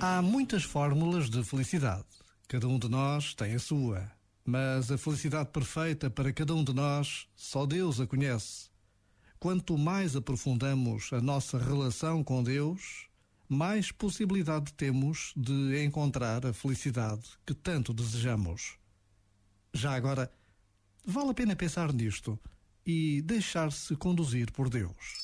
Há muitas fórmulas de felicidade. Cada um de nós tem a sua. Mas a felicidade perfeita para cada um de nós, só Deus a conhece. Quanto mais aprofundamos a nossa relação com Deus, mais possibilidade temos de encontrar a felicidade que tanto desejamos. Já agora, vale a pena pensar nisto e deixar-se conduzir por Deus.